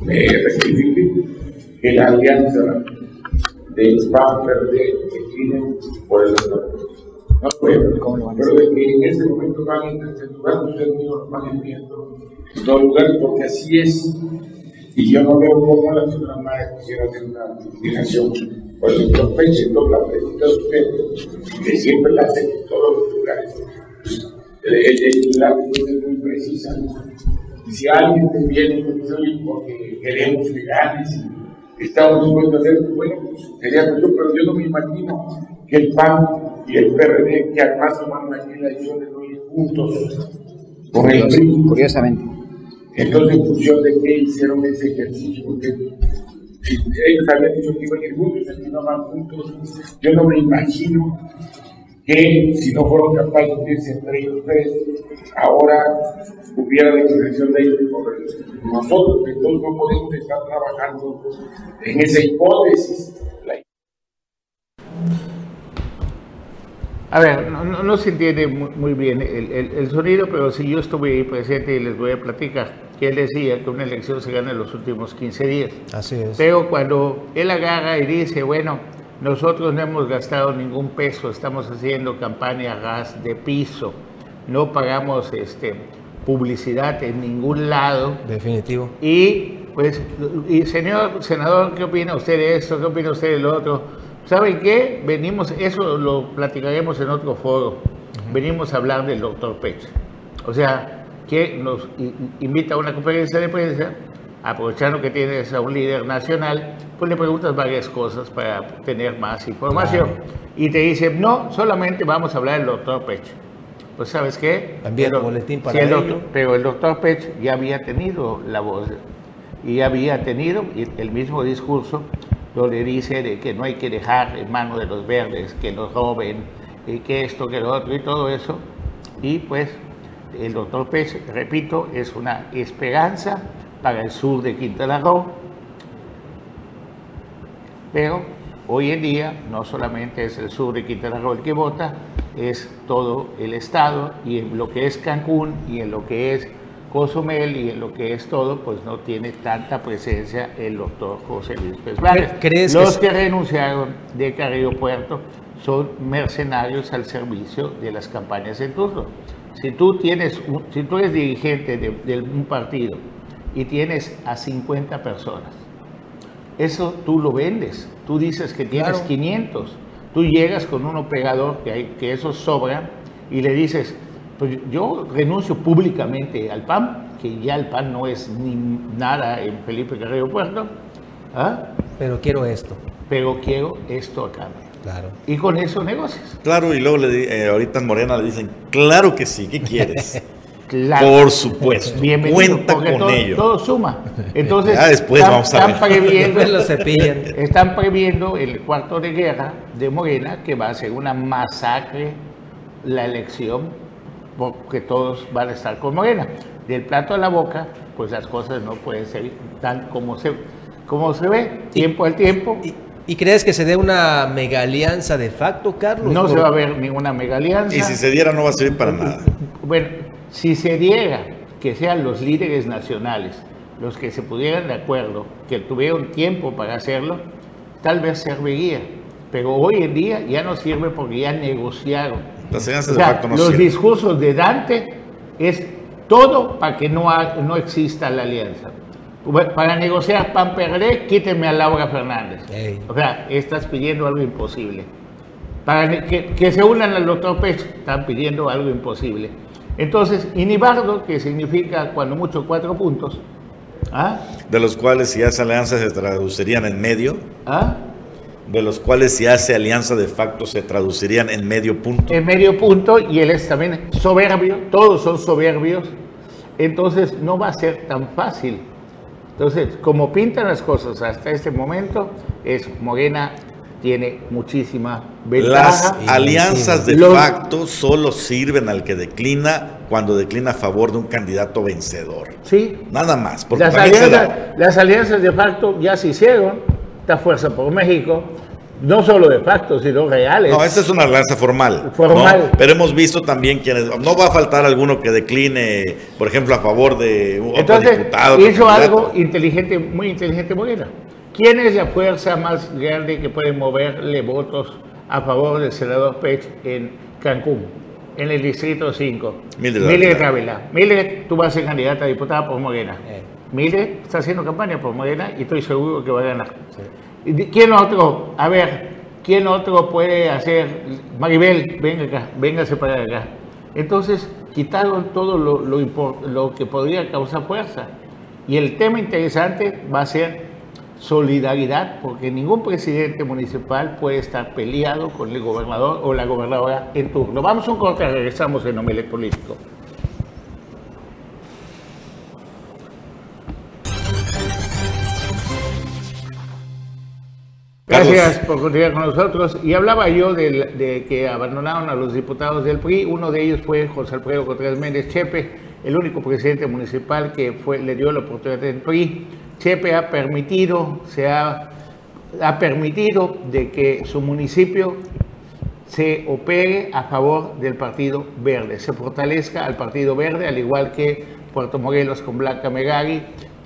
me rectifique, que la alianza del PAN PRD decline por el Estado. No puedo, pero de que en este momento van a intentar ustedes mismos van viendo los lugares porque así es. Y yo no veo cómo la señora Maya quisiera hacer una inclinación por el entonces la pregunta es usted, que siempre la hace en todos los lugares. El- el- el- la pregunta es muy precisa. Si alguien te viene y te dice, oye, porque queremos que ganes estamos dispuestos a hacer, bueno, pues sería eso, pero yo no me imagino que el PAN y el PRD, que además tomaron aquí la decisión de no ir juntos con el PRI, Curiosamente. entonces, en función de qué hicieron ese ejercicio, porque si ellos habían dicho que iban a ir juntos, aquí no van juntos, yo no me imagino que si no fueron capaces de irse entre ellos tres, ahora hubiera declaración de ellos por nosotros, entonces no podemos estar trabajando en esa hipótesis. A ver, no, no- no se entiende muy, muy bien el, el- el sonido, pero si yo estuve ahí presente y les voy a platicar que él decía que una elección se gana en los últimos 15 días. Así es. Pero cuando él agarra y dice, bueno, nosotros no hemos gastado ningún peso, estamos haciendo campaña gas de piso, no pagamos este, publicidad en ningún lado, Definitivo. y pues, y señor senador, ¿qué opina usted de esto? ¿Qué opina usted de lo otro? ¿Saben qué? Venimos, eso lo platicaremos en otro foro. Venimos a hablar del doctor Pech. O sea, que nos invita a una conferencia de prensa, aprovechando que tienes a un líder nacional, pues le preguntas varias cosas para tener más información. Y te dice, no, solamente vamos a hablar del doctor Pech. Pues ¿sabes qué? Tu Pero- boletín para el doctor- pero el doctor Pech ya había tenido la voz y había tenido el mismo discurso donde dice de que no hay que dejar en manos de los verdes que los roben y que esto, que lo otro y todo eso. Y pues el doctor Pech, repito, es una esperanza para el sur de Quintana Roo, pero Hoy en día no solamente es el sur de Quintana Roo el que vota, es todo el estado y en lo que es Cancún y en lo que es Cozumel y en lo que es todo, pues no tiene tanta presencia el doctor José Luis Pérez Blanes. ¿Crees que Los que renunciaron de Carrillo Puerto son mercenarios al servicio de las campañas en turno. Si tú, tienes si tú eres dirigente de, de un partido y tienes a 50 personas, eso tú lo vendes. Tú dices que tienes Claro. 500. Tú llegas con un operador que, hay, que eso sobra y le dices, pues yo renuncio públicamente al PAN, que ya el PAN no es ni nada en Felipe Carrillo Puerto, ¿ah? Pero quiero esto. pero quiero esto a cambio. Claro. Y con eso negocias. Claro, y luego le di- eh, ahorita en Morena le dicen, claro que sí, ¿qué quieres? *laughs* Claro. Por supuesto, Bienvenido, cuenta porque con todo, ello. todo suma. Entonces, Ya después están, vamos a están ver. previendo, lo cepillan. están previendo el cuarto de guerra de Morena, que va a ser una masacre la elección, porque todos van a estar con Morena. Del plato a la boca, pues las cosas no pueden ser tan como se, como se ve, tiempo al tiempo. ¿Y, y crees que se dé una mega alianza de facto, Carlos? No Por- se va a ver ninguna mega alianza. Y si se diera no va a servir para nada. Bueno, si se diera que sean los líderes nacionales los que se pudieran de acuerdo, que tuvieron tiempo para hacerlo, tal vez serviría. Pero hoy en día ya no sirve porque ya negociaron. Las alianzas O de sea, facto no los sirven. discursos de Dante es todo para que no, ha- no exista la alianza. Para negociar PAN-PRD, quítenme a Laura Fernández. Ey. O sea, estás pidiendo algo imposible. Para que, que se unan al doctor Pech, están pidiendo algo imposible. Entonces, Inibardo, que significa cuando mucho cuatro puntos, ¿ah? De los cuales si hace alianza se traducirían en medio, ¿ah? de los cuales si hace alianza de facto se traducirían en medio punto. en medio punto y él es también soberbio, todos son soberbios, entonces no va a ser tan fácil. Entonces, como pintan las cosas hasta este momento, es Morena tiene muchísima Las ventaja. alianzas de Los- facto solo sirven al que declina cuando declina a favor de un candidato vencedor. Sí, Nada más. Porque las alianzas, las alianzas de facto ya se hicieron, está Fuerza por México, no solo de facto, sino reales. No, esa es una alianza formal. Formal. ¿no? Pero hemos visto también quienes. No va a faltar alguno que decline, por ejemplo, a favor de otro Entonces, diputado. hizo algo inteligente, muy inteligente Morena. ¿Quién es la fuerza más grande que puede moverle votos a favor del senador Pech en Cancún, en el distrito 5? Mildred Mildred Ávila. Mildred, tú vas a ser candidata a diputada por Morena. Eh. Mildred está haciendo campaña por Morena y estoy seguro que va a ganar. ¿Y de- ¿Quién otro? A ver, ¿quién otro puede hacer? Maribel, venga acá, véngase para acá. Entonces, quitaron todo lo, lo impor- lo que podría causar fuerza. Y el tema interesante va a ser solidaridad, porque ningún presidente municipal puede estar peleado con el gobernador o la gobernadora en turno. Vamos a un corte, regresamos en Omelet Político. Gracias por continuar con nosotros. Y hablaba yo del- de, que abandonaron a los diputados del PRI. Uno de ellos fue José Alfredo Contreras Méndez Chepe, el único presidente municipal que fue, le dio la oportunidad del PRI. Chepe ha permitido, se ha, ha permitido de que su municipio se opere a favor del Partido Verde, se fortalezca al Partido Verde, al igual que Puerto Morelos con Blanca Megari,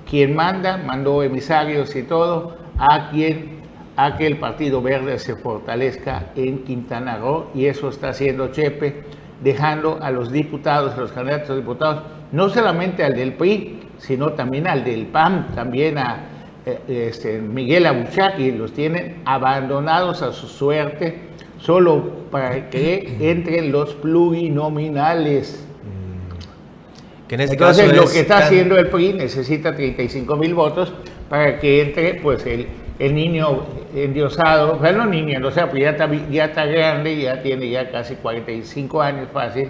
quien manda, mandó emisarios y todo, a quien a que el Partido Verde se fortalezca en Quintana Roo, y eso está haciendo Chepe, dejando a los diputados, a los candidatos a diputados, no solamente al del PRI, sino también al del PAN, también a eh, este, Miguel Abuchaki, los tienen abandonados a su suerte, solo para que *clears throat* entren los plurinominales. Que en este Entonces, caso lo que está tan- haciendo el PRI necesita 35 mil votos para que entre pues el, el niño endiosado, o sea, no niño, o sea, pues ya está, ya está grande, ya tiene ya casi 45 años fácil,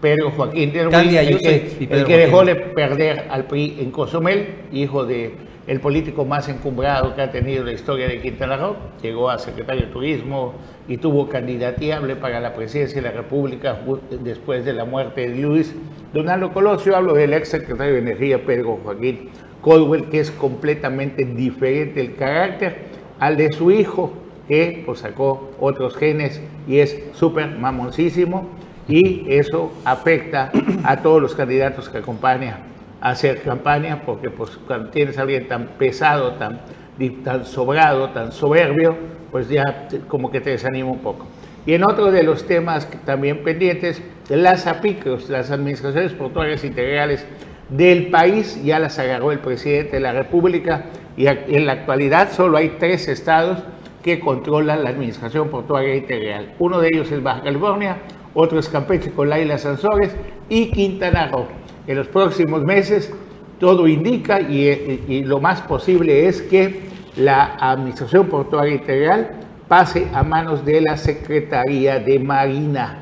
pero Joaquín del Ruiz, el que, el dejó de perder al PRI en Cozumel, hijo de el político más encumbrado que ha tenido la historia de Quintana Roo, llegó a secretario de Turismo y tuvo candidateable para la presidencia de la República después de la muerte de Luis Donaldo Colosio. Hablo del ex secretario de Energía, Pedro Joaquín Caldwell, que es completamente diferente el carácter al de su hijo, que pues, sacó otros genes y es súper mamoncísimo y eso afecta a todos los candidatos que acompañan a hacer campaña porque pues cuando tienes a alguien tan pesado, tan, sobrado, tan soberbio, pues ya como que te desanima un poco. Y en otro de los temas también pendientes, las APICROS, las administraciones portuarias integrales del país, ya las agarró el presidente de la República y en la actualidad solo hay tres estados que controlan la administración portuaria integral. Uno de ellos es Baja California, otro es Campeche con Laila Sansores y Quintana Roo. En los próximos meses todo indica y, y lo más posible es que la administración portuaria integral pase a manos de la Secretaría de Marina.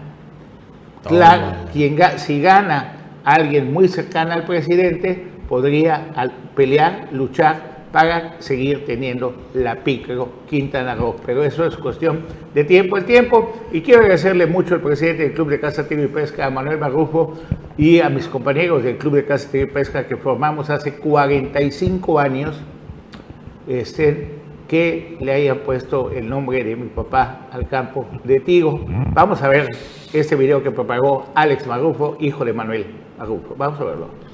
Claro, quien, si gana alguien muy cercano al presidente, podría pelear, luchar para seguir teniendo la Picro Quintana Roo. Pero eso es cuestión de tiempo al tiempo. Y quiero agradecerle mucho al presidente del Club de Casa Tiro y Pesca, Manuel Marrufo, y a mis compañeros del Club de Casa Tiro y Pesca que formamos hace 45 años, este, que le hayan puesto el nombre de mi papá al campo de tiro. Vamos a ver este video que propagó Alex Marrufo, hijo de Manuel Marrufo. Vamos a verlo.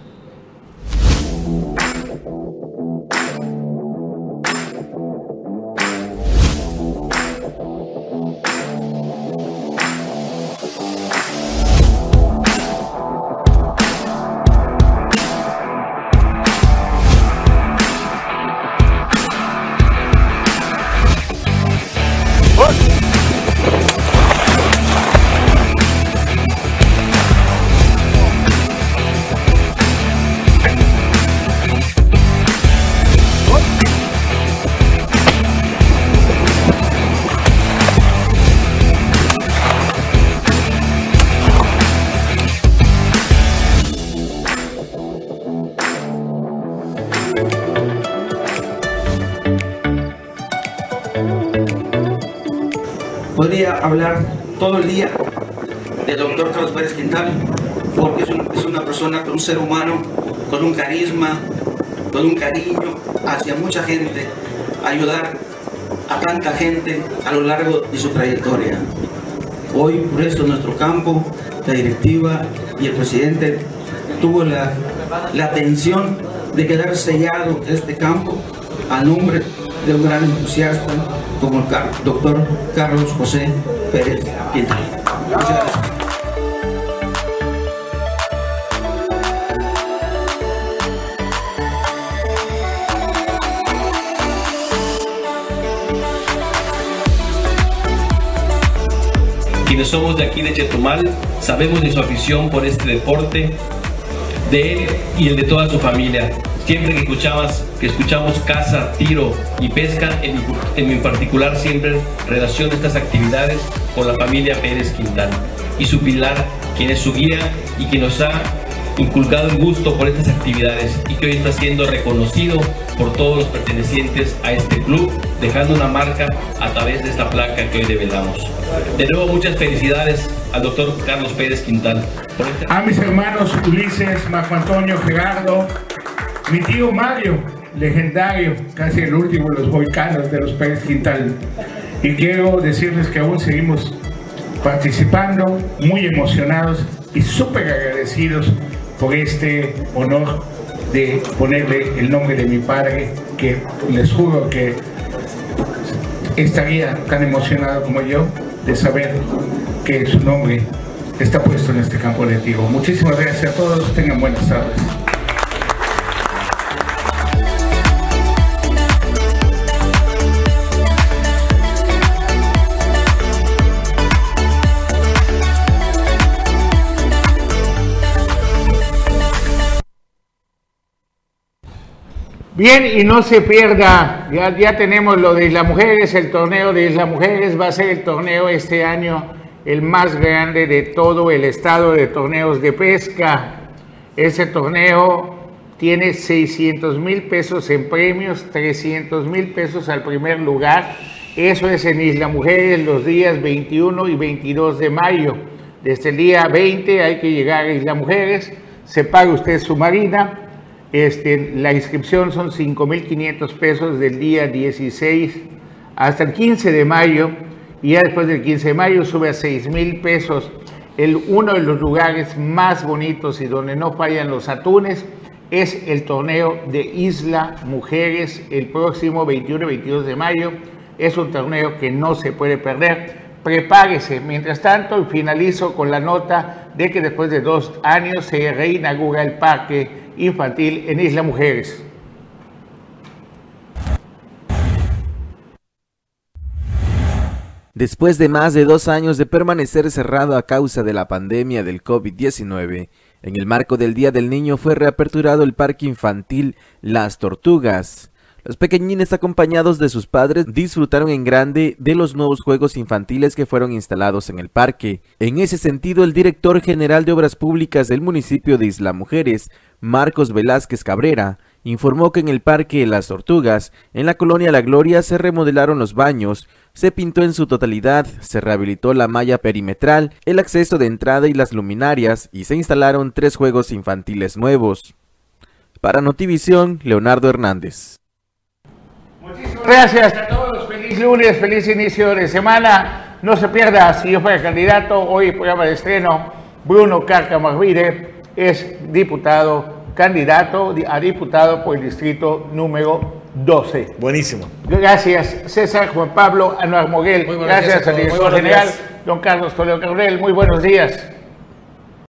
Todo el día del doctor Carlos Pérez Quintal, porque es, una persona un ser humano, con un carisma, con un cariño hacia mucha gente, ayudar a tanta gente a lo largo de su trayectoria. Hoy, por eso, nuestro campo, la directiva y el presidente tuvo la, la atención de quedar sellado este campo a nombre de un gran entusiasta como el doctor Carlos José Muchas gracias. Quienes somos de aquí de Chetumal sabemos de su afición por este deporte, de él y el de toda su familia. Siempre que escuchabas, que escuchamos caza, tiro y pesca, en mi, en mi particular siempre relaciono estas actividades con la familia Pérez Quintana y su pilar, quien es su guía y que nos ha inculcado el gusto por estas actividades y que hoy está siendo reconocido por todos los pertenecientes a este club, dejando una marca a través de esta placa que hoy develamos. De nuevo, muchas felicidades al doctor Carlos Pérez Quintana. Este a mis hermanos Ulises, Marco Antonio, Gerardo, mi tío Mario, legendario, casi el último de los volcanos de los Pérez Quintal. Y quiero decirles que aún seguimos participando, muy emocionados y súper agradecidos por este honor de ponerle el nombre de mi padre, que les juro que estaría tan emocionado como yo de saber que su nombre está puesto en este campo de tiro. Muchísimas gracias a todos, tengan buenas tardes. Bien, y no se pierda, ya, tenemos lo de Isla Mujeres, el torneo de Isla Mujeres va a ser el torneo este año el más grande de todo el estado de torneos de pesca. Ese torneo tiene 600 mil pesos en premios, 300 mil pesos al primer lugar. Eso es en Isla Mujeres los días 21 y 22 de mayo. Desde el día 20 hay que llegar a Isla Mujeres, se paga usted su marina este, la inscripción son 5.500 pesos del día 16 hasta el 15 de mayo y ya después del 15 de mayo sube a 6 mil pesos. El, uno de los lugares más bonitos y donde no fallan los atunes es el torneo de Isla Mujeres el próximo 21 y 22 de mayo. Es un torneo que no se puede perder. Prepárese. Mientras tanto, finalizo con la nota de que después de dos años se reinaugura el parque infantil en Isla Mujeres. Después de más de dos años de permanecer cerrado a causa de la pandemia del COVID-19, en el marco del Día del Niño fue reaperturado el parque infantil Las Tortugas. Los pequeñines acompañados de sus padres disfrutaron en grande de los nuevos juegos infantiles que fueron instalados en el parque. En ese sentido, el director general de Obras Públicas del municipio de Isla Mujeres, Marcos Velázquez Cabrera, informó que en el Parque Las Tortugas, en la colonia La Gloria, se remodelaron los baños, se pintó en su totalidad, se rehabilitó la malla perimetral, el acceso de entrada y las luminarias y se instalaron tres juegos infantiles nuevos. Para Notivisión, Leonardo Hernández. Gracias a todos. Feliz lunes, feliz inicio de semana. No se pierda, si yo fuera candidato, hoy programa de estreno, Bruno Carca es diputado candidato a diputado por el distrito número 12. Buenísimo. Gracias, César Juan Pablo Anuar Moguel. Gracias, al director general, don Carlos Toledo Cabrel. Muy buenos días.